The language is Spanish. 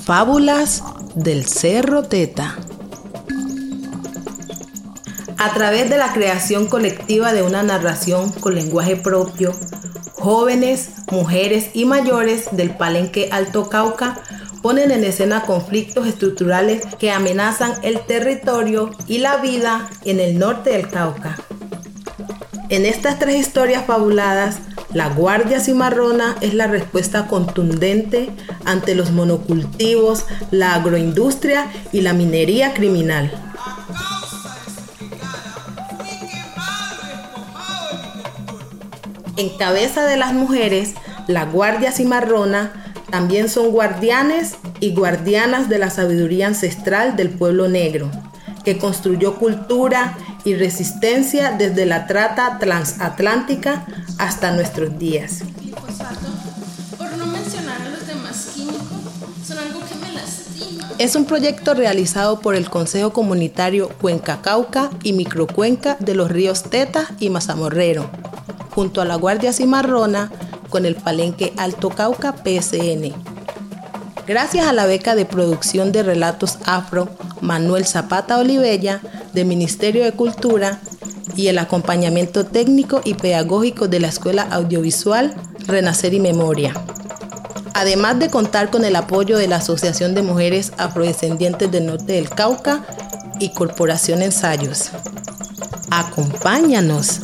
Fábulas del Cerro Teta. A través de la creación colectiva de una narración con lenguaje propio, jóvenes, mujeres y mayores del Palenque Alto Cauca ponen en escena conflictos estructurales que amenazan el territorio y la vida en el norte del Cauca. En estas tres historias fabuladas, la Guardia Cimarrona es la respuesta contundente ante los monocultivos, la agroindustria y la minería criminal. En cabeza de las mujeres, la Guardia Cimarrona también son guardianes y guardianas de la sabiduría ancestral del pueblo negro, que construyó cultura y resistencia desde la trata transatlántica hasta nuestros días. Es un proyecto realizado por el Consejo Comunitario Cuenca Cauca y Microcuenca de los ríos Teta y Mazamorrero, junto a la Guardia Cimarrona con el Palenque Alto Cauca PSN. Gracias a la beca de producción de relatos afro Manuel Zapata Olivella del Ministerio de Cultura y el acompañamiento técnico y pedagógico de la Escuela Audiovisual Renacer y Memoria. Además de contar con el apoyo de la Asociación de Mujeres Afrodescendientes del Norte del Cauca y Corporación Ensayos. Acompáñanos.